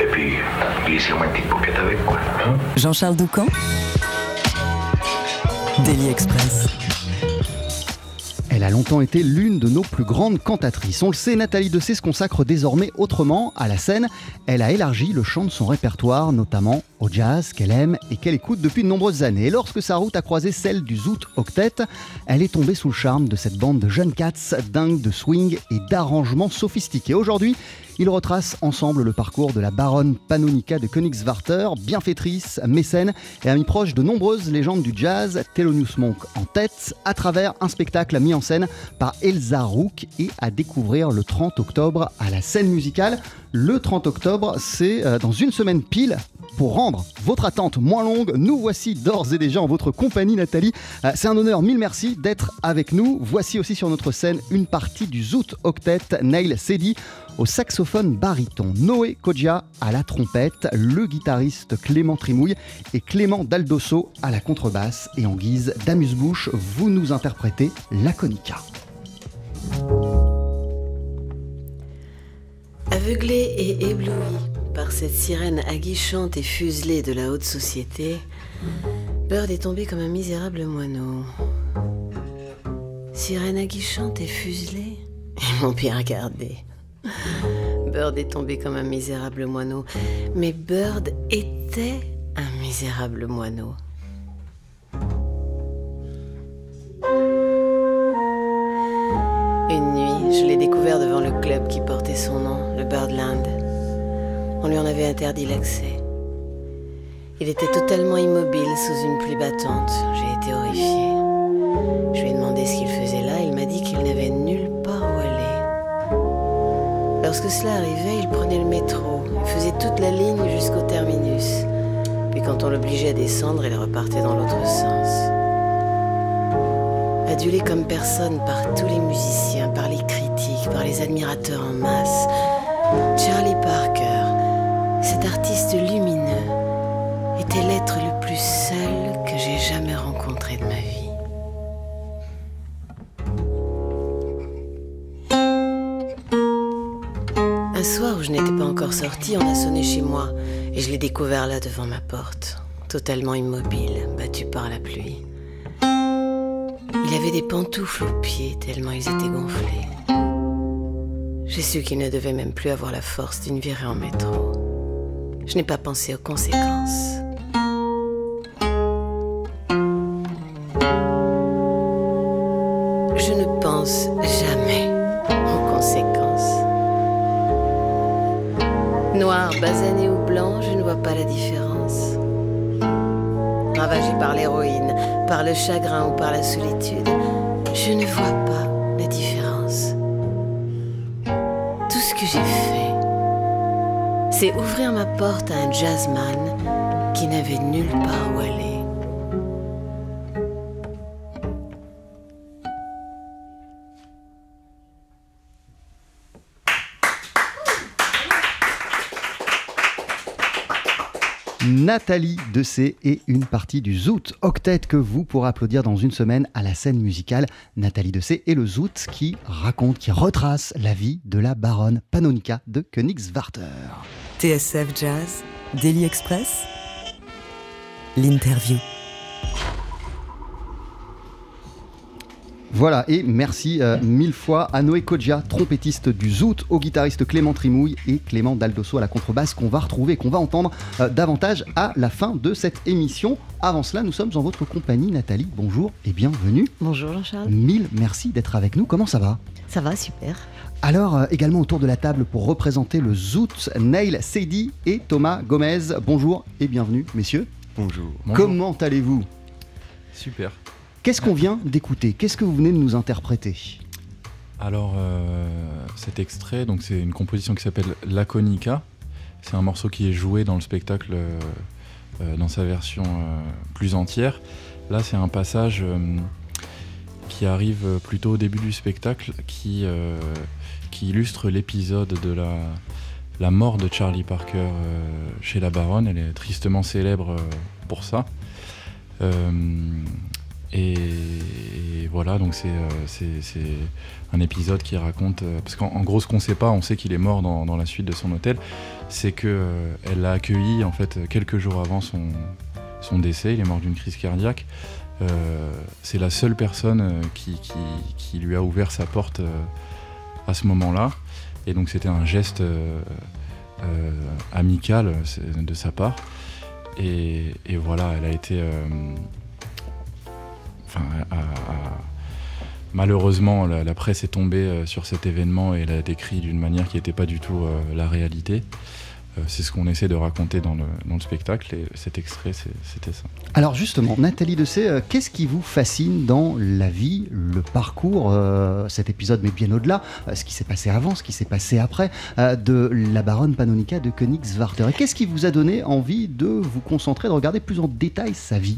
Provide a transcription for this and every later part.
Et puis, glissez-moi une petite avec, quoi. hein. Jean-Charles Doucan Daily Express. Elle a longtemps été l'une de nos plus grandes cantatrices. On le sait, Nathalie Dessay se consacre désormais autrement à la scène. Elle a élargi le champ de son répertoire, notamment au jazz qu'elle aime et qu'elle écoute depuis de nombreuses années. Et lorsque sa route a croisé celle du Zoot Octet, elle est tombée sous le charme de cette bande de jeunes cats dingues de swing et d'arrangements sophistiqués. Aujourd'hui, ils retracent ensemble le parcours de la baronne Panonica de Königswarter, bienfaitrice, mécène et amie proche de nombreuses légendes du jazz, Thelonious Monk en tête, à travers un spectacle mis en scène par Elsa Rook et à découvrir le 30 octobre à la scène musicale. Le 30 octobre, c'est euh, dans une semaine pile. Pour rendre votre attente moins longue, nous voici d'ores et déjà en votre compagnie, Nathalie. Euh, C'est un honneur, mille merci d'être avec nous. Voici aussi sur notre scène une partie du Zoot Octet, Neil Sedi au saxophone baryton, Noé Kodja à la trompette, le guitariste Clément Trimouille et Clément Daldosso à la contrebasse. Et en guise d'amuse-bouche, vous nous interprétez la Conica. Aveuglé et ébloui par cette sirène aguichante et fuselée de la haute société, Bird est tombé comme un misérable moineau. Sirène aguichante et fuselée Ils m'ont bien regardé. Bird est tombé comme un misérable moineau. Mais Bird était un misérable moineau. Une nuit, je l'ai découvert devant le club qui portait son nom, le Birdland. On lui en avait interdit l'accès. Il était totalement immobile sous une pluie battante. J'ai été horrifiée. Je lui ai demandé ce qu'il faisait là. Il m'a dit qu'il n'avait nulle. Lorsque cela arrivait, il prenait le métro. Faisait toute la ligne jusqu'au terminus. Puis quand on l'obligeait à descendre, il repartait dans l'autre sens. Adulé comme personne par tous les musiciens, par les critiques, par les admirateurs en masse, Charlie Parker, cet artiste lumineux, était l'être le Un soir où je n'étais pas encore sortie, on a sonné chez moi et je l'ai découvert là devant ma porte, totalement immobile, battu par la pluie. Il avait des pantoufles aux pieds tellement ils étaient gonflés. J'ai su qu'il ne devait même plus avoir la force d'une virée en métro. Je n'ai pas pensé aux conséquences. Chagrin ou par la solitude, je ne vois pas la différence. Tout ce que j'ai fait, c'est ouvrir ma porte à un jazzman qui n'avait nulle part où aller. Nathalie Dessay et une partie du Zoot Octet que vous pourrez applaudir dans une semaine à la scène musicale. Nathalie Dessay et le Zoot qui raconte, qui retrace la vie de la baronne Panonica de Königswarter. TSF Jazz, Daily Express, l'interview. Voilà, et merci euh, mille fois à Noé Kodja, trompettiste du Zoot, au guitariste Clément Trimouille et Clément Daldosso à la contrebasse qu'on va retrouver, qu'on va entendre euh, davantage à la fin de cette émission. Avant cela, nous sommes en votre compagnie, Nathalie. Bonjour et bienvenue. Bonjour Jean-Charles. Mille merci d'être avec nous. Comment ça va? Ça va, super. Alors, euh, également autour de la table pour représenter le Zoot, Neil Seydi et Thomas Gomez. Bonjour et bienvenue, messieurs. Bonjour. Comment allez-vous? Super. Qu'est-ce qu'on vient d'écouter? Qu'est-ce que vous venez de nous interpréter? Alors, euh, cet extrait, donc c'est une composition qui s'appelle Laconica. C'est un morceau qui est joué dans le spectacle euh, euh, dans sa version plus entière. Là, c'est un passage qui arrive plutôt au début du spectacle, qui, illustre l'épisode de la, mort de Charlie Parker chez la baronne. Elle est tristement célèbre pour ça. Et, voilà, donc c'est euh, c'est- un épisode qui raconte. euh, parce qu'en en gros, ce qu'on sait pas, on sait qu'il est mort dans, la suite de son hôtel, c'est que euh, l'a accueilli en fait quelques jours avant son, décès. Il est mort d'une crise cardiaque. C'est la seule personne qui, lui a ouvert sa porte à ce moment-là. Et donc c'était un geste amical de sa part. Et voilà, elle a été. Malheureusement, la, la presse est tombée euh, sur cet événement et l'a décrit d'une manière qui n'était pas du tout euh, la réalité. Euh, c'est ce qu'on essaie de raconter dans le, dans le spectacle et cet extrait, c'est- c'était ça. Alors justement, Nathalie Dessay, euh, qu'est-ce qui vous fascine dans la vie, le parcours, euh, cet épisode, mais bien au-delà, euh, ce qui s'est passé avant, ce qui s'est passé après, euh, de la baronne Panonica de Königswarter Et qu'est-ce qui vous a donné envie de vous concentrer, de regarder plus en détail sa vie?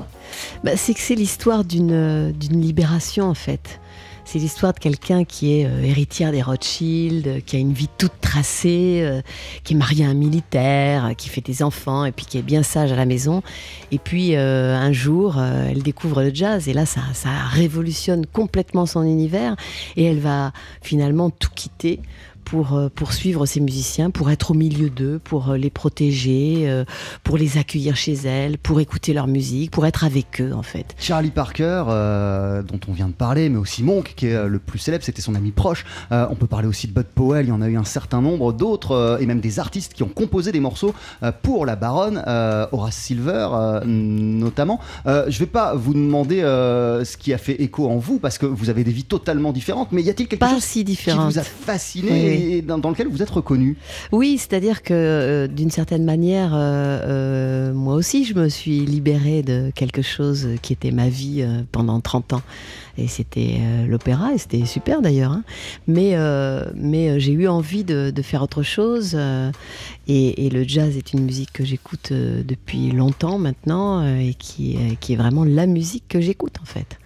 Bah, c'est que c'est l'histoire d'une euh, d'une libération en fait. C'est l'histoire de quelqu'un qui est euh, héritière des Rothschild, euh, qui a une vie toute tracée, euh, qui est marié à un militaire, qui fait des enfants et puis qui est bien sage à la maison. Et puis un jour, elle découvre le jazz et là, ça, ça révolutionne complètement son univers et elle va finalement tout quitter pour euh, poursuivre ses musiciens, pour être au milieu d'eux, pour euh, les protéger, euh, pour les accueillir chez elle, pour écouter leur musique, pour être avec eux en fait. Charlie Parker, euh, dont on vient de parler, mais aussi Monk, qui est le plus célèbre, c'était son ami proche. Euh, on peut parler aussi de Bud Powell, il y en a eu un certain nombre d'autres, et même des artistes qui ont composé des morceaux pour la baronne, euh, Horace Silver notamment. Je vais pas vous demander ce qui a fait écho en vous, parce que vous avez des vies totalement différentes, mais y a-t-il quelque Pas chose si qui vous a fasciné Oui, et dans, dans lequel vous êtes reconnu Oui, c'est-à-dire que euh, d'une certaine manière, euh, euh, moi aussi, je me suis libérée de quelque chose qui était ma vie pendant 30 ans. Et c'était l'opéra, et c'était super d'ailleurs. hein. Mais, mais j'ai eu envie de, de faire autre chose. et, et le jazz est une musique que j'écoute depuis longtemps maintenant, et qui, qui est vraiment la musique que j'écoute en fait,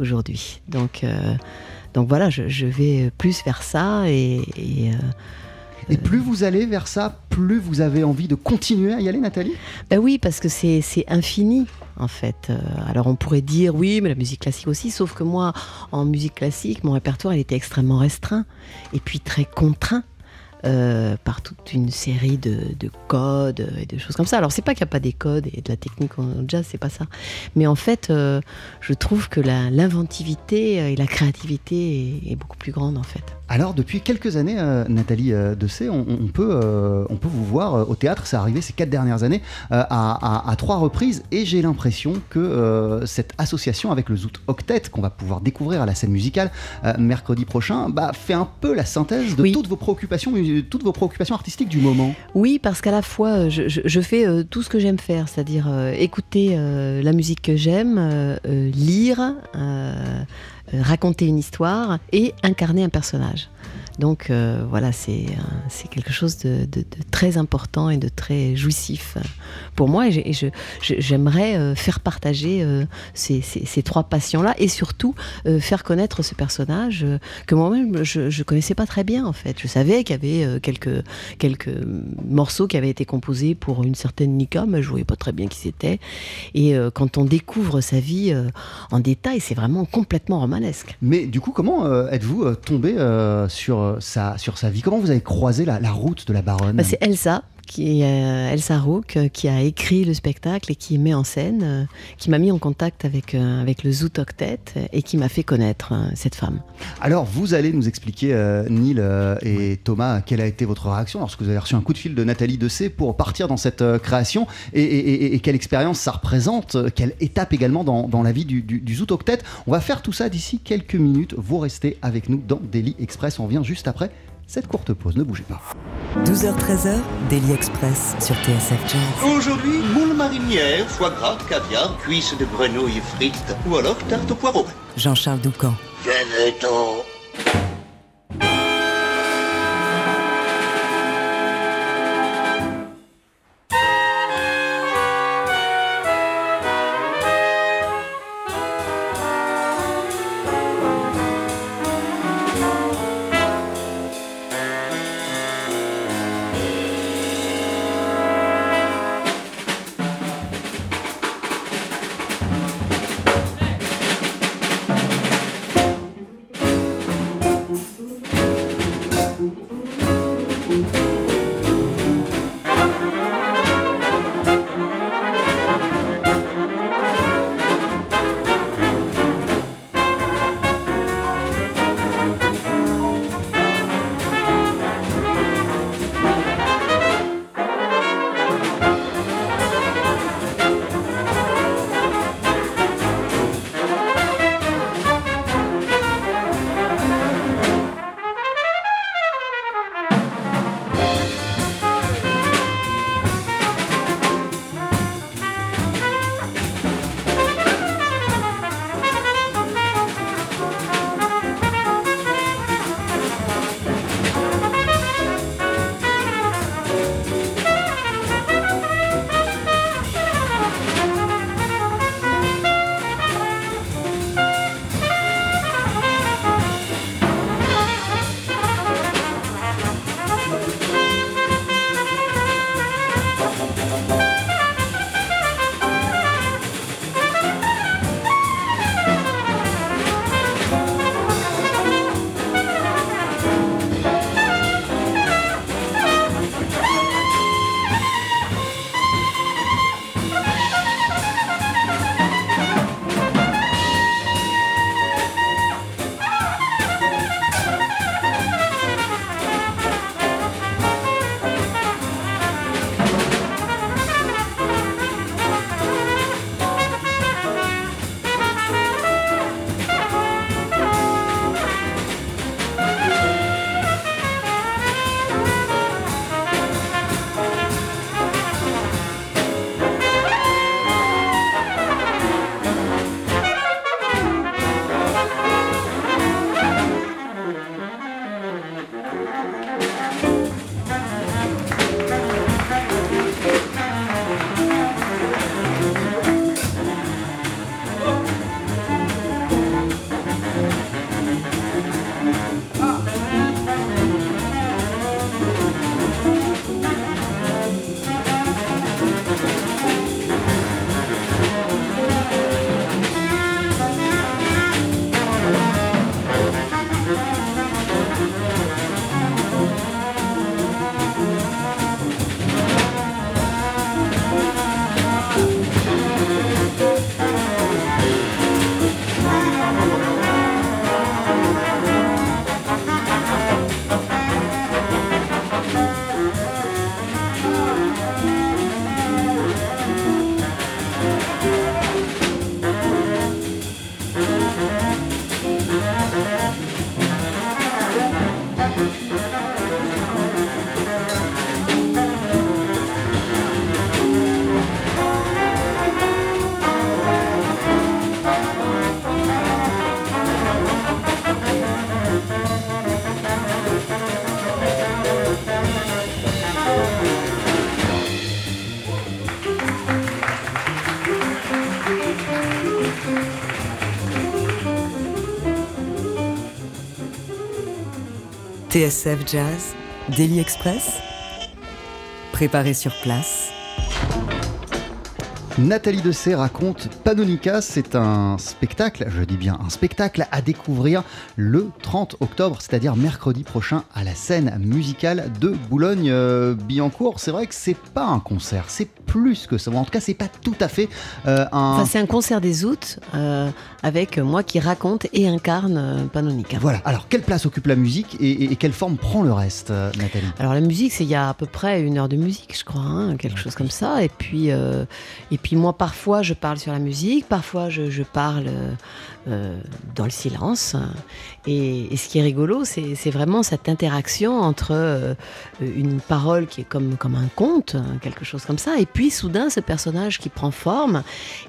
aujourd'hui. Donc, donc voilà, je, je vais plus vers ça. Et, et, euh, Et plus vous allez vers ça, plus vous avez envie de continuer à y aller, Nathalie? Ben oui, parce que c'est c'est infini, en fait. Euh, alors on pourrait dire, oui, mais la musique classique aussi, sauf que moi, en musique classique, mon répertoire, il était extrêmement restreint, et puis très contraint. Euh, par toute une série de, de codes et de choses comme ça. Alors c'est pas qu'il n'y a pas des codes et de la technique en jazz, c'est pas ça. Mais en fait, euh, je trouve que l'inventivité et la créativité est, est beaucoup plus grande en fait. Alors, depuis quelques années, euh, Nathalie euh, Dessay, on, on peut, euh, on peut vous voir euh, au théâtre. C'est arrivé ces quatre dernières années à, à- à trois reprises. Et j'ai l'impression que cette association avec le Zoot Octet, qu'on va pouvoir découvrir à la scène musicale mercredi prochain, bah, fait un peu la synthèse de Oui. toutes vos préoccupations, toutes vos préoccupations artistiques du moment. Oui, parce qu'à la fois, je, je- je fais tout ce que j'aime faire, c'est-à-dire écouter la musique que j'aime, lire, raconter une histoire et incarner un personnage. Donc euh, voilà, c'est euh, c'est quelque chose de, très important et de très jouissif pour moi. Et j'ai- et je- je- j'aimerais euh, faire partager ces, ces- trois passions-là et surtout faire connaître ce personnage que moi-même je ne connaissais pas très bien en fait. Je savais qu'il y avait quelques, quelques morceaux qui avaient été composés pour une certaine Nika, mais je ne voyais pas très bien qui c'était. Et quand on découvre sa vie en détail, c'est vraiment complètement romanesque. Mais du coup, comment êtes-vous tombé sur, sa, sur sa vie Comment vous avez croisé la, la route de la baronne? Bah, c'est Elsa. Qui, euh, Elsa Rook, euh, qui a écrit le spectacle et qui met en scène, euh, qui m'a mis en contact avec, euh, avec le Zoot Octet euh, et qui m'a fait connaître euh, cette femme. Alors, vous allez nous expliquer, euh, Neil et Thomas, quelle a été votre réaction lorsque vous avez reçu un coup de fil de Nathalie Dessay pour partir dans cette euh, création et, et- et- et quelle expérience ça représente, quelle étape également dans, dans la vie du, du, du Zoot Octet. On va faire tout ça d'ici quelques minutes. Vous restez avec nous dans Daily Express. On vient juste après cette courte pause. Ne bougez pas. 12h-13h, Daily Express sur TSF Jazz. Aujourd'hui, moule marinière, foie gras, caviar, cuisses de grenouille frites ou alors tarte au poireau. Jean-Charles Doucan. Venez-t'en. TSF Jazz, Daily Express, préparé sur place. Nathalie Dessay raconte Panonica, c'est un spectacle, je dis bien un spectacle à découvrir le 30 octobre, c'est-à-dire mercredi prochain à la scène musicale de Boulogne-Billancourt. C'est vrai que c'est pas un concert, c'est plus que ça. En tout cas, c'est pas tout à fait euh, un. Enfin, c'est un concert des aoûts euh, avec moi qui raconte et incarne euh, Panonica. Voilà. Alors, quelle place occupe la musique et, et- et quelle forme prend le reste, Nathalie? Alors la musique, c'est il y a à peu près une heure de musique, je crois, hein, quelque chose comme ça. Et puis, euh, et puis moi, parfois, je parle sur la musique, parfois, je, je parle dans le silence. Et, et ce qui est rigolo, c'est vraiment cette interaction entre une parole qui est comme, comme un conte, hein, quelque chose comme ça, et puis soudain, ce personnage qui prend forme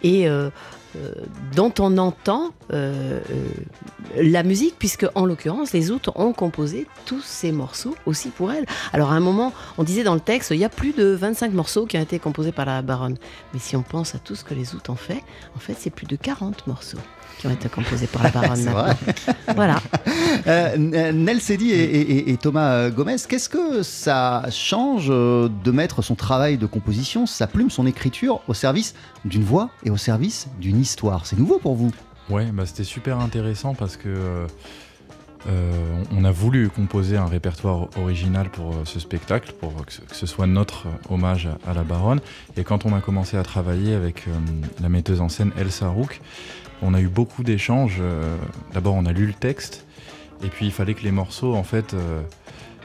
et euh, euh, dont on entend euh, la musique, puisque en l'occurrence, les autres ont composé tous ces morceaux aussi pour elle. Alors à un moment, on disait dans le texte, il y a plus de 25 morceaux qui ont été composés par la baronne. Mais si on pense à tout ce que les autres ont fait, en fait, c'est plus de 40 morceaux qui ont été composés par la baronne. Voilà. Euh, Nel Sedi et, et- et Thomas euh, Gomez, qu'est-ce que ça change euh, de mettre son travail de composition, sa plume, son écriture au service d'une voix et au service d'une histoire? C'est nouveau pour vous? Ouais, bah, c'était super intéressant parce que euh, euh, on a voulu composer un répertoire original pour euh, ce spectacle, pour que ce, que ce soit notre euh, hommage à, à la baronne. Et quand on a commencé à travailler avec euh, la metteuse en scène Elsa Rook, on a eu beaucoup d'échanges. euh, D'abord, on a lu le texte, et puis il fallait que les morceaux, en fait, euh,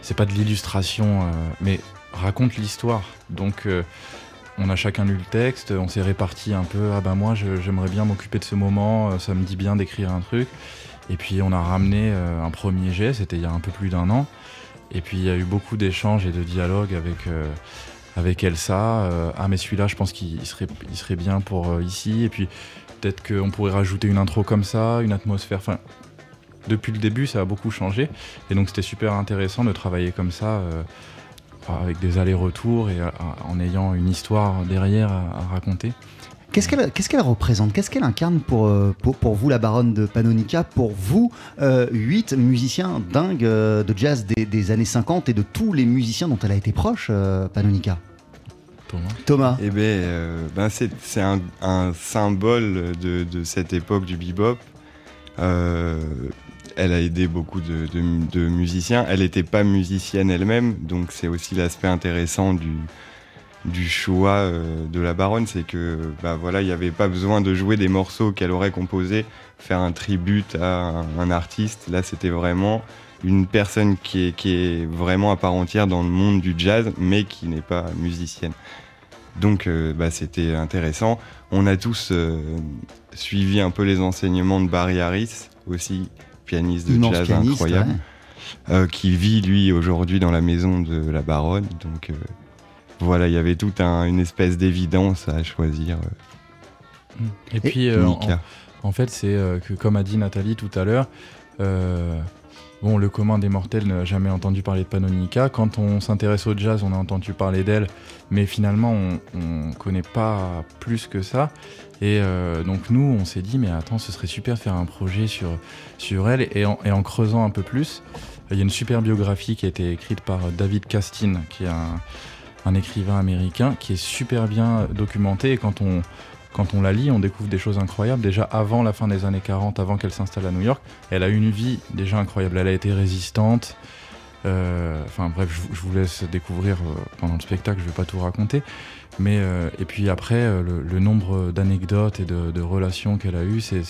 c'est pas de l'illustration, euh, mais racontent l'histoire. Donc on a chacun lu le texte, on s'est réparti un peu. Ah bah moi j'aimerais bien m'occuper de ce moment, ça me dit bien d'écrire un truc. Et puis on a ramené un premier jet, c'était il y a un peu plus d'un an. Et puis il y a eu beaucoup d'échanges et de dialogues avec, Elsa. Ah mais celui-là je pense qu'il il serait, bien pour ici. Et puis peut-être qu'on pourrait rajouter une intro comme ça, une atmosphère. Enfin, depuis le début ça a beaucoup changé. Et donc c'était super intéressant de travailler comme ça. euh, avec des allers-retours et euh, en ayant une histoire derrière à, raconter. Qu'est-ce qu'elle représente? Qu'est-ce qu'elle incarne pour, euh, pour, pour vous, la baronne de Panonica Pour vous, euh, huit musiciens dingues de jazz des, des années 50 et de tous les musiciens dont elle a été proche, euh, Panonica? Thomas. Thomas Eh ben, euh, ben c'est c'est un, un symbole de, de cette époque du bebop. Euh, elle a aidé beaucoup de, de- de musiciens. Elle n'était pas musicienne elle-même, donc c'est aussi l'aspect intéressant du, du choix euh, de la baronne, c'est que bah voilà, il n'y avait pas besoin de jouer des morceaux qu'elle aurait composés, faire un tribut à un, un artiste. Là, c'était vraiment une personne qui est, qui est vraiment à part entière dans le monde du jazz, mais qui n'est pas musicienne. Donc, euh, bah, c'était intéressant. On a tous euh, suivi un peu les enseignements de Barry Harris, aussi pianiste de Immense jazz pianiste, incroyable, ouais. euh, qui vit lui aujourd'hui dans la maison de la baronne. Donc, euh, voilà, il y avait toute un- une espèce d'évidence à choisir. euh, Et puis, euh, en, en fait, c'est euh, que, comme a dit Nathalie tout à l'heure, euh, bon, le commun des mortels n'a jamais entendu parler de Panonica. Quand on s'intéresse au jazz, on a entendu parler d'elle, mais finalement, on ne connaît pas plus que ça. Et euh, donc, nous, on s'est dit, mais attends, ce serait super de faire un projet sur, elle. Et en, et en creusant un peu plus, il y a une super biographie qui a été écrite par David Castin, qui est un, un écrivain américain, qui est super bien documenté. Et quand on, quand on la lit, on découvre des choses incroyables. Déjà avant la fin des années 40, avant qu'elle s'installe à New York, elle a eu une vie déjà incroyable. Elle a été résistante. Euh, Enfin bref, je, vous- laisse découvrir euh, pendant le spectacle, je ne vais pas tout raconter. Mais, euh, et puis après, le, le nombre d'anecdotes et de, de relations qu'elle a eues, c'est...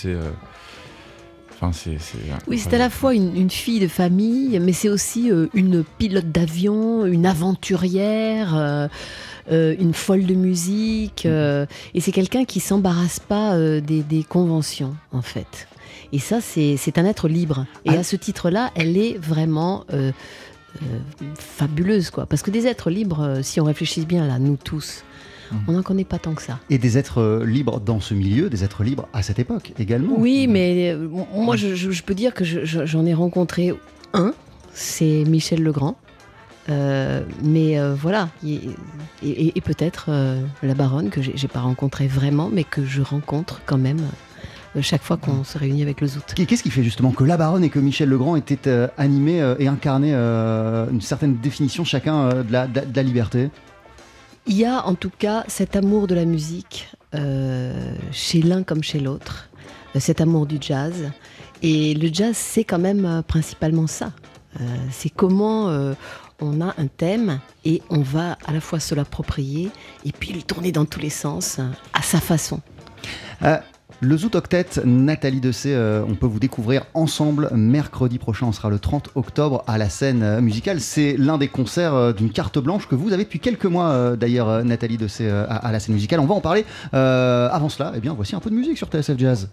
c'est, Enfin, c'est... c'est Oui, c'est à la fois une, une fille de famille, mais c'est aussi euh, une pilote d'avion, une aventurière, euh, euh, une folle de musique. euh, et c'est quelqu'un qui s'embarrasse pas des, des conventions, en fait. Et ça, c'est c'est un être libre. Et Ah. à ce titre-là, elle est vraiment fabuleuse, quoi. Parce que des êtres libres, si on réfléchit bien, là, nous tous, On n'en connaît pas tant que ça. Et des êtres euh, libres dans ce milieu, des êtres libres à cette époque également. Oui, mais euh, moi, je, peux dire que je- je- j'en ai rencontré un, c'est Michel Legrand. Euh, mais euh, voilà, et, et- et peut-être euh, la baronne que j'ai pas rencontré vraiment, mais que je rencontre quand même chaque fois qu'on se réunit avec le Zout. Qu'est-ce qui fait justement que la Baronne et que Michel Legrand étaient animés et incarnaient une certaine définition chacun de la, de, la, liberté? Il y a en tout cas cet amour de la musique chez l'un comme chez l'autre, cet amour du jazz. Et le jazz, c'est quand même principalement ça. c'est comment on a un thème et on va à la fois se l'approprier et puis le tourner dans tous les sens à sa façon. Euh, le Zoot Octet, Nathalie Dessé, euh, on peut vous découvrir ensemble mercredi prochain. On sera le 30 octobre à la scène euh, musicale. C'est l'un des concerts d'une carte blanche que vous avez depuis quelques mois, d'ailleurs, Nathalie Dessé, à, à, la scène musicale. On va en parler. avant cela, eh bien, voici un peu de musique sur TSF Jazz.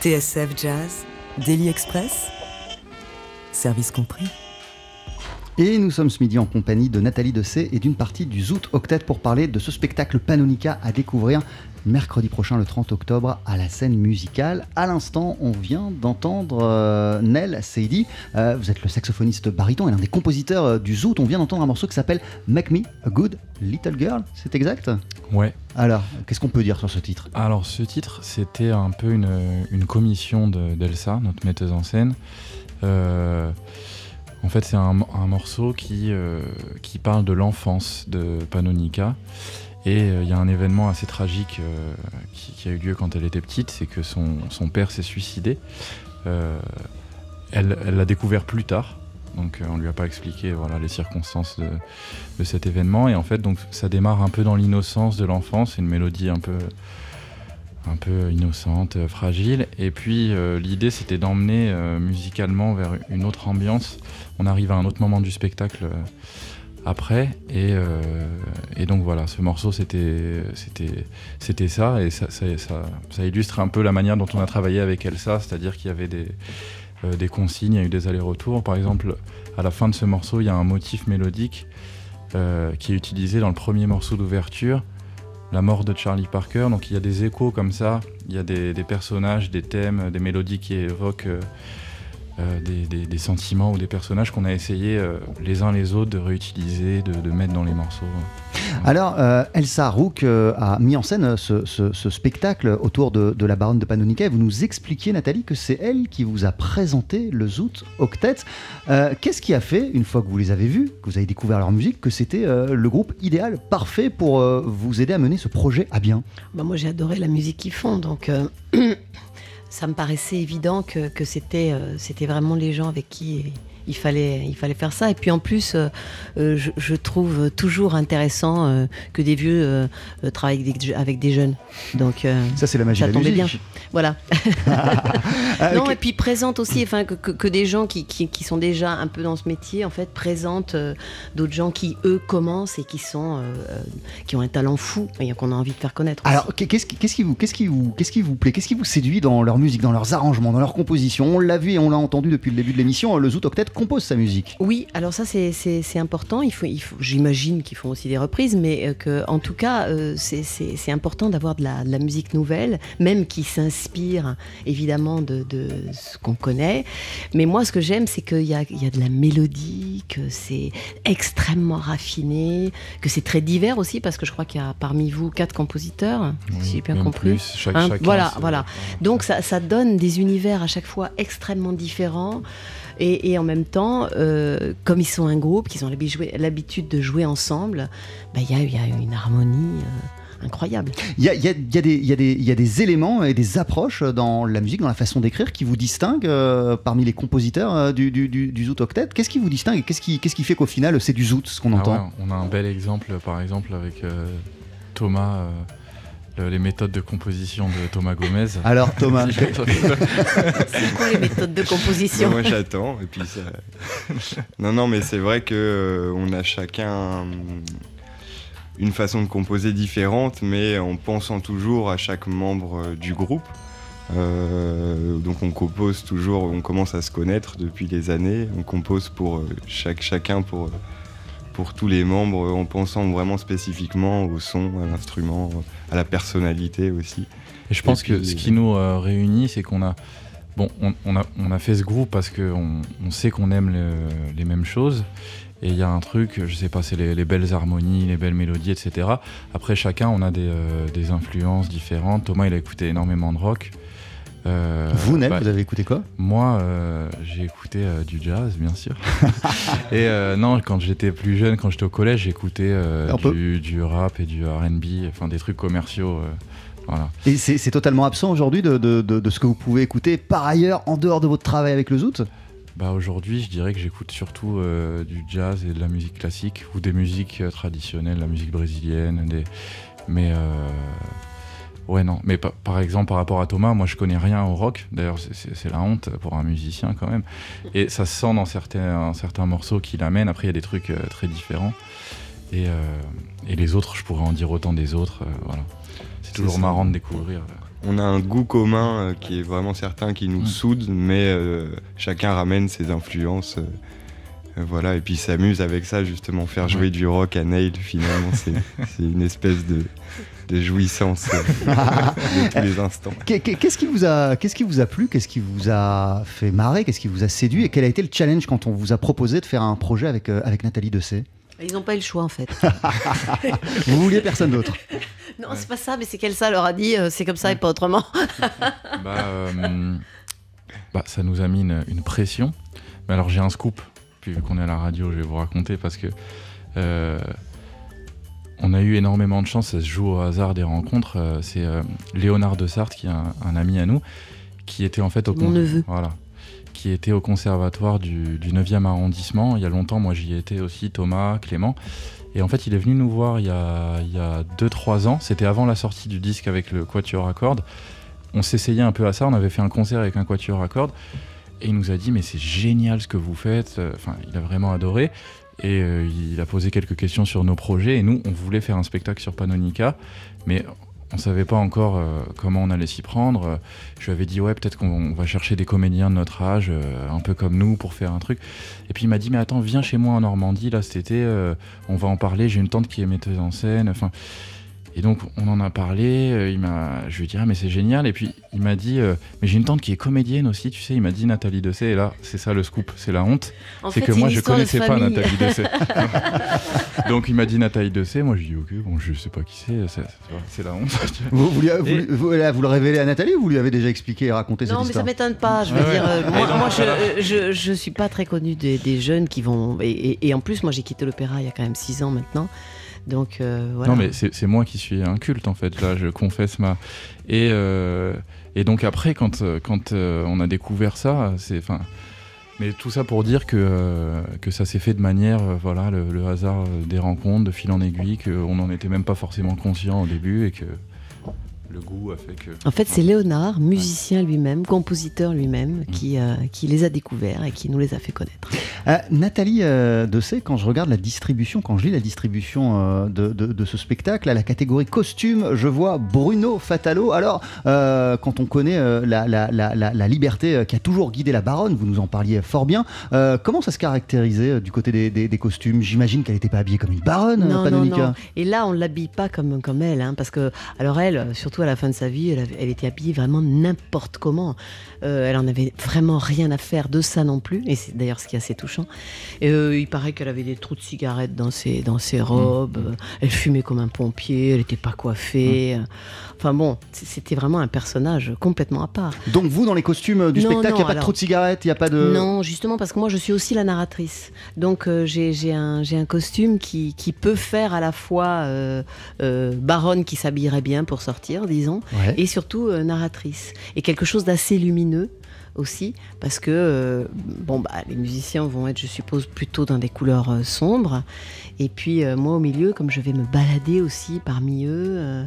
TSF Jazz, Daily Express, service compris. Et nous sommes ce midi en compagnie de Nathalie Dessay et d'une partie du Zoot Octet pour parler de ce spectacle Panonica à découvrir mercredi prochain, le 30 octobre, à la scène musicale. À l'instant, on vient d'entendre euh, Nel Seidi. Euh, vous êtes le saxophoniste baryton et l'un des compositeurs euh, du Zoot. On vient d'entendre un morceau qui s'appelle Make Me a Good Little Girl. C'est exact? Ouais. Alors, qu'est-ce qu'on peut dire sur ce titre? Alors, ce titre, c'était un peu une, une commission de- d'Elsa, notre metteuse en scène. Euh, en fait, c'est un, un morceau qui, qui parle de l'enfance de Panonica. Et euh, il y a un événement assez tragique euh, qui, a eu lieu quand elle était petite, c'est que son, père s'est suicidé. Euh, elle l'a découvert plus tard, donc on lui a pas expliqué voilà, les circonstances de, cet événement. Et en fait, donc, ça démarre un peu dans l'innocence de l'enfance, une mélodie un peu, innocente, fragile. Et puis l'idée, c'était d'emmener musicalement vers une autre ambiance. On arrive à un autre moment du spectacle après. Et, euh, et donc voilà, ce morceau, c'était c'était ça. Et ça, ça, ça- illustre un peu la manière dont on a travaillé avec Elsa, c'est-à-dire qu'il y avait des, euh, des consignes, il y a eu des allers-retours. Par exemple, à la fin de ce morceau, il y a un motif mélodique euh, qui est utilisé dans le premier morceau d'ouverture, la mort de Charlie Parker. Donc il y a des échos comme ça, il y a des personnages, des thèmes, des mélodies qui évoquent euh, des, des- des sentiments ou des personnages qu'on a essayé euh, les uns les autres de réutiliser, de, de mettre dans les morceaux. Alors, euh, Elsa Rook euh, a mis en scène ce, ce- ce spectacle autour de, de la baronne de Panonica et vous nous expliquiez, Nathalie, que c'est elle qui vous a présenté le Zoot Octet. Euh, Qu'est-ce qui a fait, une fois que vous les avez vus, que vous avez découvert leur musique, que c'était euh, le groupe idéal, parfait pour euh, vous aider à mener ce projet à bien? Bah, moi, j'ai adoré la musique qu'ils font, donc euh, ça me paraissait évident que, euh, c'était vraiment les gens avec qui il fallait, il fallait faire ça. Et puis en plus, euh, euh, je, je trouve toujours intéressant euh, que des vieux euh, travaillent avec des, avec des jeunes. Donc Ça, c'est la magie ça de la tombait musique. bien. Voilà. Ah, non, et puis présente aussi, enfin, que, que- que des gens qui, qui- qui sont déjà un peu dans ce métier, en fait, présentent d'autres gens qui, eux, commencent et qui sont, qui ont un talent fou et qu'on a envie de faire connaître. aussi. Alors, qu'est- qu'est-ce qui, qu'est-ce qui vous, qu'est-ce qui vous, qu'est-ce qui vous plaît, qu'est-ce qui vous séduit dans leur musique, dans leurs arrangements, dans leur composition On l'a vu et on l'a entendu depuis le début de l'émission. Le Zoot Octet compose sa musique. Oui, alors ça c'est- c'est c'est important. Il faut, il faut, J'imagine qu'ils font aussi des reprises, mais euh, que, en tout cas, euh, c'est- c'est c'est important d'avoir de la, de la musique nouvelle, même qui s'inspire évidemment de, de ce qu'on connaît. Mais moi, ce que j'aime, c'est qu'il y a, il y a de la mélodie, que c'est extrêmement raffiné, que c'est très divers aussi, parce que je crois qu'il y a parmi vous quatre compositeurs, si j'ai bien compris. plus, chaque- Hein, chacun, voilà, c'est- voilà. Donc ça, ça donne des univers à chaque fois extrêmement différents. Et, et en même temps, euh, comme ils sont un groupe, qu'ils ont l'habitude de jouer ensemble, bah, il y, a, il y a une harmonie euh, incroyable. Il y a, y y des- y a y éléments et des approches dans la musique, dans la façon d'écrire qui vous distinguent euh, parmi les compositeurs euh, du, du, du, du Zoot Octet? Qu'est-ce qui vous distingue et qu'est-ce qui, fait qu'au final c'est du Zoot ce qu'on Ah entend? ouais, on a un bel exemple, par exemple, avec euh, Thomas, euh, le- les méthodes de composition de Thomas Gomez. Alors Thomas, C'est quoi les méthodes de composition moi j'attends et puis ça. non non mais c'est vrai que euh, on a chacun une façon de composer différente, mais en pensant toujours à chaque membre euh, du groupe. Euh, donc on compose toujours, on commence à se connaître depuis des années. On compose pour euh, chaque chacun pour euh, pour tous les membres en pensant vraiment spécifiquement au son, à l'instrument, à la personnalité aussi. Et je pense Et puis, que ce qui nous euh, réunit, c'est qu'on a, bon, on, on a, on a fait ce groupe parce qu'on on sait qu'on aime le- les mêmes choses. Et il y a un truc, je sais pas, c'est les, les belles harmonies, les belles mélodies, etc. Après, chacun, on a des, euh, des influences différentes. Thomas, il a écouté énormément de rock. Euh, vous, Nel, bah, vous avez écouté quoi? moi, euh, j'ai écouté euh, du jazz, bien sûr. et non, quand j'étais plus jeune, quand j'étais au collège, j'écoutais du, du rap et du RB, enfin des trucs commerciaux. voilà. Et c'est totalement absent aujourd'hui de, de- de- de ce que vous pouvez écouter par ailleurs en dehors de votre travail avec le Zoot? Bah aujourd'hui, je dirais que j'écoute surtout du jazz et de la musique classique ou des musiques traditionnelles, la musique brésilienne, des... mais ouais non. Mais pa- par exemple, par rapport à Thomas, moi je connais rien au rock. D'ailleurs, c'est- la honte pour un musicien quand même. Et ça se sent dans certains, certains morceaux qu'il amène. Après, il y a des trucs euh, très différents. Et, euh, et les autres, je pourrais en dire autant des autres. euh, voilà. C'est toujours ça. marrant de découvrir. On a un goût commun qui est vraiment certain, qui nous Mm. soude, mais chacun ramène ses influences voilà, et puis il s'amuse avec ça, justement, faire jouer du rock à Neil, finalement, c'est une espèce de, de jouissance euh, de tous les instants. Qu'est- qu'est- Qu'est-ce qui, vous a- qu'est-ce qui vous a plu Qu'est-ce qui vous a fait marrer Qu'est-ce qui vous a séduit Et quel a été le challenge quand on vous a proposé de faire un projet avec, euh, avec Nathalie Dessay Ils n'ont pas eu le choix en fait. Vous vouliez personne d'autre non, c'est pas ça, mais c'est qu'Elsa leur a dit euh, c'est comme ça et pas autrement. bah, euh, bah, ça nous a mis une, une pression. Mais alors j'ai un scoop, vu qu'on est à la radio, je vais vous raconter parce que euh, on a eu énormément de chance, ça se joue au hasard des rencontres. euh, c'est euh, Léonard de Sarthe, qui est un, un ami à nous, qui était en fait au Mon con- neveu. Voilà. Qui était au conservatoire du, du 9e arrondissement. Il y a longtemps, moi j'y étais aussi, Thomas, Clément. Et en fait, il est venu nous voir il y a 2-3 ans. C'était avant la sortie du disque avec le Quatuor à cordes. On s'essayait un peu à ça. On avait fait un concert avec un Quatuor à cordes. Et il nous a dit Mais c'est génial ce que vous faites. Euh, Enfin, il a vraiment adoré. Et euh, il a posé quelques questions sur nos projets. Et nous, on voulait faire un spectacle sur Panonica. Mais on savait pas encore euh, comment on allait s'y prendre. Je lui avais dit ouais peut-être qu'on va chercher des comédiens de notre âge, un peu comme nous, pour faire un truc. Et puis il m'a dit mais attends viens chez moi en Normandie là cet été, on va en parler. J'ai une tante qui est metteuse en scène. Enfin et donc on en a parlé. euh, il m'a, je lui ai dit ah mais c'est génial. Et puis il m'a dit euh, mais j'ai une tante qui est comédienne aussi. Tu sais il m'a dit Nathalie Dessay. Et là c'est ça le scoop, c'est la honte. En c'est fait, que c'est moi je histoire de connaissais pas. Nathalie Dessay. donc il m'a dit Nathalie Dessay. Moi je lui ai dit ok bon je sais pas qui c'est. c'est- C'est la honte. vous, vous, lui- vous- Et- vous- là, vous le révélez à Nathalie ou vous lui avez déjà expliqué et raconté Non, cette mais ça histoire m'étonne pas. Je veux dire, ouais. euh, moi, donc, moi, voilà. je, je, je suis pas très connue des, des jeunes qui vont. Et, et- et en plus, moi, j'ai quitté l'opéra il y a quand même six ans maintenant. Euh. Non, mais c'est moi qui suis un culte en fait. Là, je confesse ma. Et, euh, et donc après, quand, euh, quand on a découvert ça, c'est. Mais tout ça pour dire que, que ça s'est fait de manière, voilà, le, le hasard des rencontres, de fil en aiguille, qu'on n'en était même pas forcément conscient au début et que le goût a fait que. En fait, c'est Léonard, musicien lui-même, compositeur lui-même, qui, euh, qui les a découverts et qui nous les a fait connaître. Euh, Nathalie euh, Dessay, quand je regarde la distribution, quand je lis la distribution euh, de, de- de ce spectacle, à la catégorie costume, je vois Bruno Fatalo. Alors, euh, quand on connaît euh, la, la- la- la- la liberté qui a toujours guidé la baronne, vous nous en parliez fort bien, euh, comment ça se caractérisait euh, du côté des, des- des costumes? J'imagine qu'elle n'était pas habillée comme une baronne, Non, non, Panonica. non. Et là, on l'habille pas comme, comme elle, hein, parce que, alors elle, euh, surtout à la fin de sa vie, elle, avait- elle était habillée vraiment n'importe comment. Euh, elle en avait vraiment rien à faire de ça non plus, et c'est d'ailleurs ce qui est assez touchant. Et, euh, il paraît qu'elle avait des trous de cigarettes dans ses, dans ses robes, euh, elle fumait comme un pompier, elle n'était pas coiffée. euh. Enfin bon, c'était vraiment un personnage complètement à part. Donc vous, dans les costumes du Non, spectacle, il n'y a pas de trop de cigarettes, il n'y a pas de... Non, justement parce que moi je suis aussi la narratrice. Donc euh, j'ai un, un costume qui, qui peut faire à la fois euh, euh, baronne qui s'habillerait bien pour sortir, disons, Ouais. et surtout euh, narratrice. Et quelque chose d'assez lumineux aussi, parce que euh, bon, bah, les musiciens vont être, je suppose, plutôt dans des couleurs euh, sombres. Et puis euh, moi au milieu, comme je vais me balader aussi parmi eux,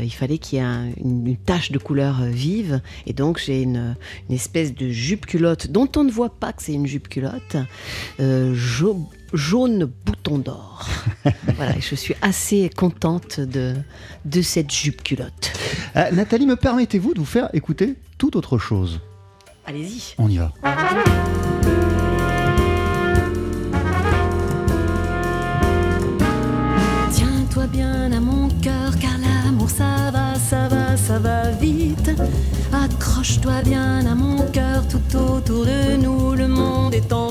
il fallait qu'il y ait un- une, une tache de couleur vive. Et donc j'ai une, une espèce de jupe culotte dont on ne voit pas que c'est une jupe culotte, jau- jaune bouton d'or. voilà, et je suis assez contente de, de cette jupe culotte. Euh, Nathalie, me permettez-vous de vous faire écouter tout autre chose? Allez-y. On y va. Tiens-toi bien à mon cœur, car l'amour ça va, ça va, ça va vite. Accroche-toi bien à mon cœur, tout autour de nous, le monde est en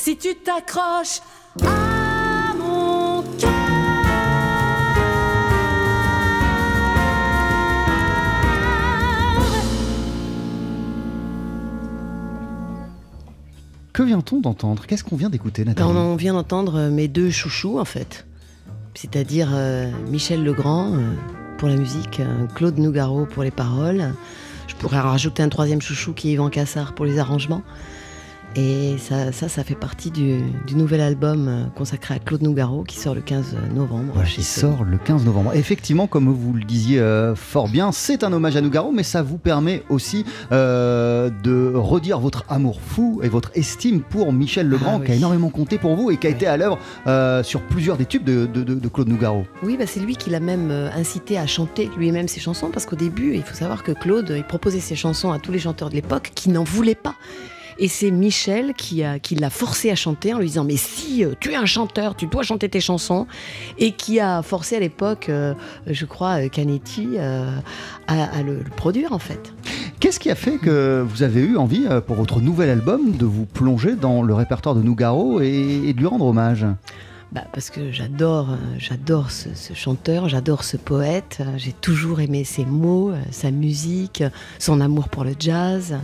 si tu t'accroches à mon cœur. Que vient-on d'entendre? Qu'est-ce qu'on vient d'écouter, Nathalie? Ben, on vient d'entendre euh, mes deux chouchous en fait, c'est-à-dire euh, Michel Legrand euh, pour la musique, euh, Claude Nougaro pour les paroles. Je pourrais en rajouter un troisième chouchou qui est Yvan Cassard pour les arrangements. Et ça, ça, ça fait partie du, du nouvel album euh, consacré à Claude Nougaro qui sort le 15 novembre. Sony. sort le 15 novembre. Effectivement, comme vous le disiez euh, fort bien, c'est un hommage à Nougaro, mais ça vous permet aussi euh, de redire votre amour fou et votre estime pour Michel Legrand, Ah oui. qui a énormément compté pour vous et qui a été à l'œuvre euh, sur plusieurs des tubes de, de- de- de Claude Nougaro. Oui, bah c'est lui qui l'a même incité à chanter lui-même ses chansons, parce qu'au début, il faut savoir que Claude, il proposait ses chansons à tous les chanteurs de l'époque qui n'en voulaient pas. Et c'est Michel qui, a, qui l'a forcé à chanter en lui disant Mais si euh, tu es un chanteur, tu dois chanter tes chansons. Et qui a forcé à l'époque, euh, je crois, euh, Canetti euh, à, à le, le produire en fait. Qu'est-ce qui a fait que vous avez eu envie, pour votre nouvel album, de vous plonger dans le répertoire de Nougaro et, et de lui rendre hommage? Bah, parce que j'adore, j'adore ce, ce chanteur, j'adore ce poète. J'ai toujours aimé ses mots, sa musique, son amour pour le jazz.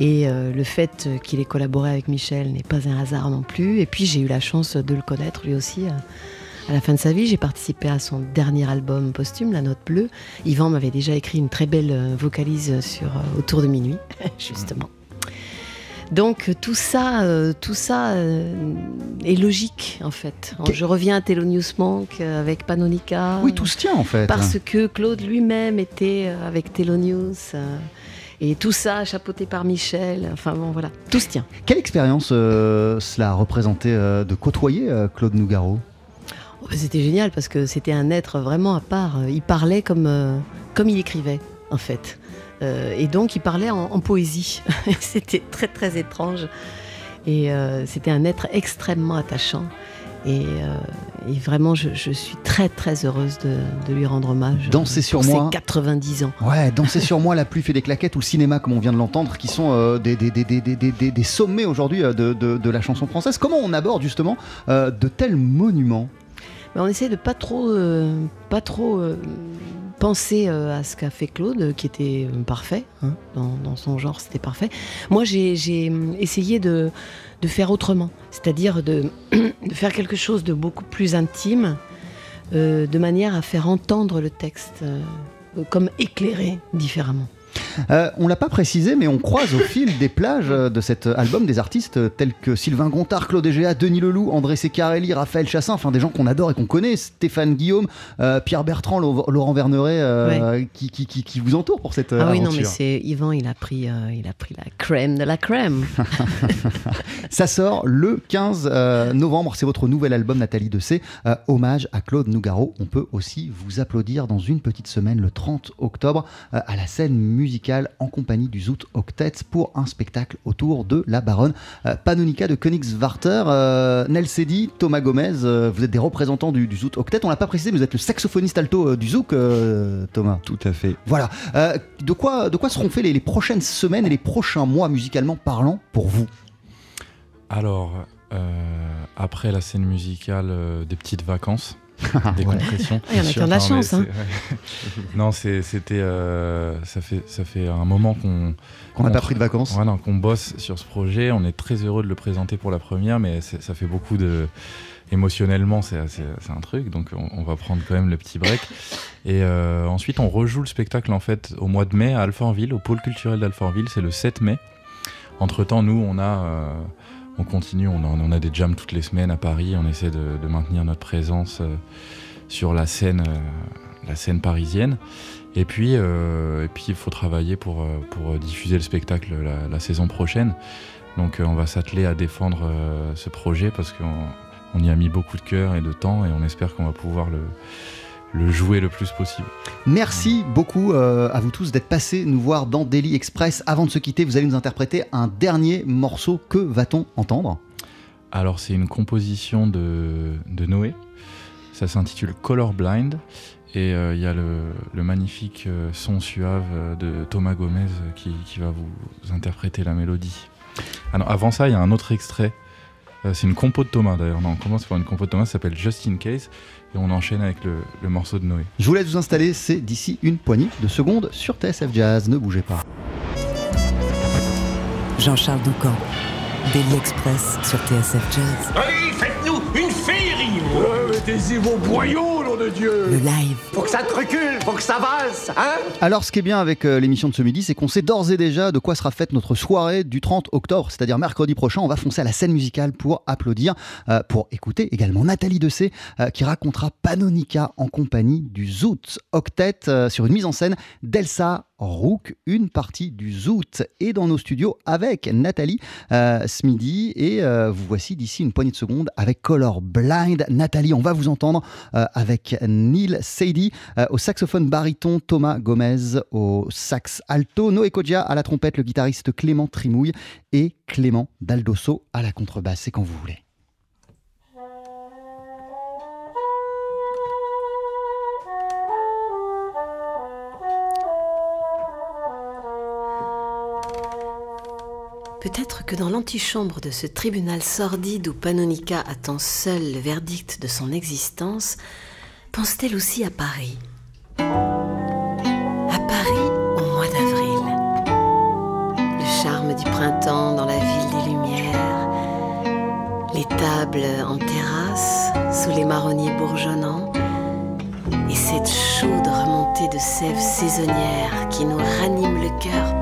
Et euh, le fait qu'il ait collaboré avec Michel n'est pas un hasard non plus. Et puis j'ai eu la chance de le connaître lui aussi. euh, à la fin de sa vie, j'ai participé à son dernier album posthume, La Note Bleue. Yvan m'avait déjà écrit une très belle euh, vocalise sur Autour de minuit, justement. Donc tout ça, euh, tout ça euh, est logique en fait. Je reviens à Thelonious Monk avec Panonica. Oui, tout se tient en fait. Parce que Claude lui-même était avec Thelonious. euh, et tout ça chapeauté par Michel. Enfin bon, voilà, tout se tient. Quelle expérience euh, cela a représenté euh, de côtoyer euh, Claude Nougaro? Oh, bah, C'était génial parce que c'était un être vraiment à part. Il parlait comme, comme il écrivait, en fait. Et donc, il parlait en, en poésie. c'était très, très étrange. Et c'était un être extrêmement attachant. Et, euh, et vraiment, je, je suis très, très heureuse de, de lui rendre hommage. Danser sur pour moi. Ses 90 ans. Ouais, Danser sur moi, La pluie fait des claquettes ou le cinéma, comme on vient de l'entendre, qui sont euh, des, des, des, des, sommets aujourd'hui euh, de, de- de la chanson française. Comment on aborde justement euh, de tels monuments? Mais on essaie de pas trop, pas trop penser à ce qu'a fait Claude, qui était parfait hein, dans, dans son genre, c'était parfait. Moi, j'ai j'ai, hum, essayé de, de faire autrement, c'est-à-dire de, faire quelque chose de beaucoup plus intime, euh, de manière à faire entendre le texte euh, comme éclairé différemment. Euh, on l'a pas précisé, mais on croise au fil des plages euh, de cet album des artistes euh, tels que Sylvain Gontard, Claude Egea, Denis Leloup, André Secarelli, Raphaël Chassin, enfin des gens qu'on adore et qu'on connaît, Stéphane Guillaume, euh, Pierre Bertrand, Lau- Laurent Verneret, euh, qui, qui, qui- qui vous entourent pour cette ah oui, non, mais c'est Yvan, il a pris, il a pris la crème de la crème. Ça sort le 15 euh, novembre, c'est votre nouvel album Nathalie Dessay, hommage à Claude Nougaro. On peut aussi vous applaudir dans une petite semaine, le 30 octobre, à la scène musicale en compagnie du Zoot Octet pour un spectacle autour de la baronne euh, Panonica de Königswarter. Euh, Nel Sedi, Thomas Gomez, euh, vous êtes des représentants du, du Zoot Octet. On l'a pas précisé, mais vous êtes le saxophoniste alto euh, du Zouk, Thomas. Tout à fait. Voilà. De, quoi, de quoi seront faits les, les prochaines semaines et les prochains mois musicalement parlant pour vous? Alors, après la scène musicale, des petites vacances. des Ouais. compressions. Ah, il y en a bien qui ont de la Non, chance, hein. non, c'était. euh, ça, fait, ça fait un moment qu'on. Qu'on n'a pas pris de vacances. Ouais, qu'on bosse sur ce projet. On est très heureux de le présenter pour la première, mais ça fait beaucoup de. Émotionnellement, c'est un truc, donc on, on va prendre quand même le petit break. Et euh, ensuite, on rejoue le spectacle en fait au mois de mai à Alfortville, au pôle culturel d'Alfortville. C'est le 7 mai. Entre temps, nous, on a, euh, on continue, on, on a des jams toutes les semaines à Paris, on essaie de, maintenir notre présence euh, sur la scène, euh, la scène parisienne. Et puis, euh, et puis il faut travailler pour, pour diffuser le spectacle la, la saison prochaine. Donc on va s'atteler à défendre ce projet parce qu'on on y a mis beaucoup de cœur et de temps et on espère qu'on va pouvoir le, le jouer le plus possible. Merci beaucoup euh, à vous tous d'être passés nous voir dans Daily Express. Avant de se quitter, vous allez nous interpréter un dernier morceau. Que va-t-on entendre? Alors c'est une composition de, de Noé, ça s'intitule Colorblind et euh, il y a le, le magnifique euh, son suave de Thomas Gomez qui, qui va vous interpréter la mélodie. Ah non, avant ça, il y a un autre extrait. Euh, c'est une compo de Thomas d'ailleurs. Non, on commence par une compo de Thomas, ça s'appelle Just in Case et on enchaîne avec le, le morceau de Noé. Je vous laisse vous installer, c'est d'ici une poignée de secondes sur TSF Jazz. Ne bougez pas. Jean-Charles Doucan, Daily Express sur TSF Jazz. Allez, faites-nous une féerie Mettez-y vos boyaux, nom de Dieu Le live. Faut que ça te recule, faut que ça valse, hein Alors, ce qui est bien avec euh, l'émission de ce midi, c'est qu'on sait d'ores et déjà de quoi sera faite notre soirée du 30 octobre, c'est-à-dire mercredi prochain. On va foncer à la scène musicale pour applaudir, euh, pour écouter également Nathalie Dessay, euh, qui racontera Panonica en compagnie du Zoot Octet euh, sur une mise en scène d'Elsa Rook, une partie du Zoot est dans nos studios avec Nathalie euh, ce midi. Et euh, vous voici d'ici une poignée de secondes avec Color Blind. Nathalie, on va vous entendre euh, avec Neil Sadie euh, au saxophone baryton, Thomas Gomez au sax alto, Noé Kodja à la trompette, le guitariste Clément Trimouille et Clément Daldosso à la contrebasse. C'est quand vous voulez. Peut-être que dans l'antichambre de ce tribunal sordide où Panonica attend seule le verdict de son existence, pense-t-elle aussi à Paris? À Paris au mois d'avril. Le charme du printemps dans la ville des Lumières. Les tables en terrasse, sous les marronniers bourgeonnants. Et cette chaude remontée de sève saisonnière qui nous ranime le cœur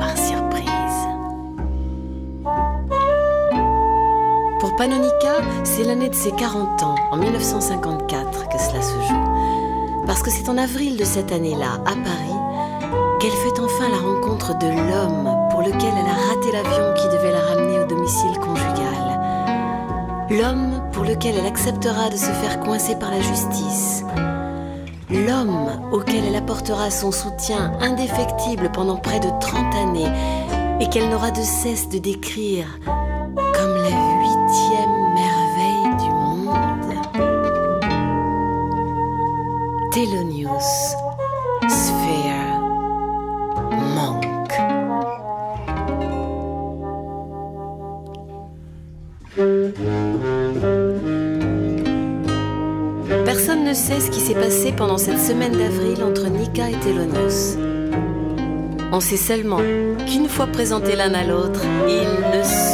Panonica, c'est l'année de ses 40 ans, en 1954, que cela se joue. Parce que c'est en avril de cette année-là, à Paris, qu'elle fait enfin la rencontre de l'homme pour lequel elle a raté l'avion qui devait la ramener au domicile conjugal. L'homme pour lequel elle acceptera de se faire coincer par la justice. L'homme auquel elle apportera son soutien indéfectible pendant près de 30 années et qu'elle n'aura de cesse de décrire comme la huitième Thelonious Sphere Monk. Personne ne sait ce qui s'est passé pendant cette semaine d'avril entre Nika et Thelonious. On sait seulement qu'une fois présentés l'un à l'autre, ils ne se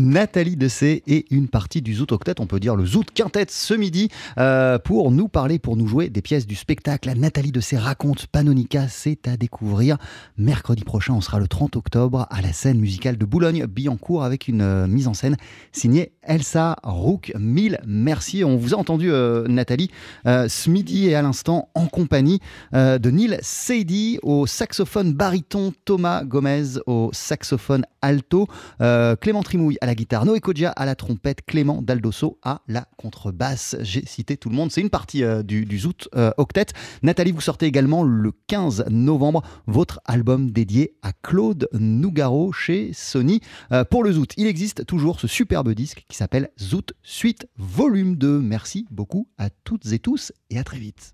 Nathalie Dessay et une partie du Zoot Octet, on peut dire le Zoot Quintet ce midi, euh, pour nous parler, pour nous jouer des pièces du spectacle. Nathalie Dessay raconte Panonica, c'est à découvrir. Mercredi prochain, on sera le 30 octobre à la scène musicale de Boulogne-Billancourt avec une euh, mise en scène signée Elsa Rook. Mille merci. On vous a entendu, euh, Nathalie, ce midi et à l'instant en compagnie de Neil Seydi au saxophone baryton, Thomas Gomez au saxophone alto, Clément Trimouille à la guitare, Noé Kodja à la trompette, Clément Daldosso à la contrebasse. J'ai cité tout le monde, c'est une partie euh, du, Zoot euh, Octet. Nathalie, vous sortez également le 15 novembre votre album dédié à Claude Nougaro chez Sony. Euh, pour le Zoot, il existe toujours ce superbe disque qui s'appelle Zoot Suite Volume 2. Merci beaucoup à toutes et tous et à très vite.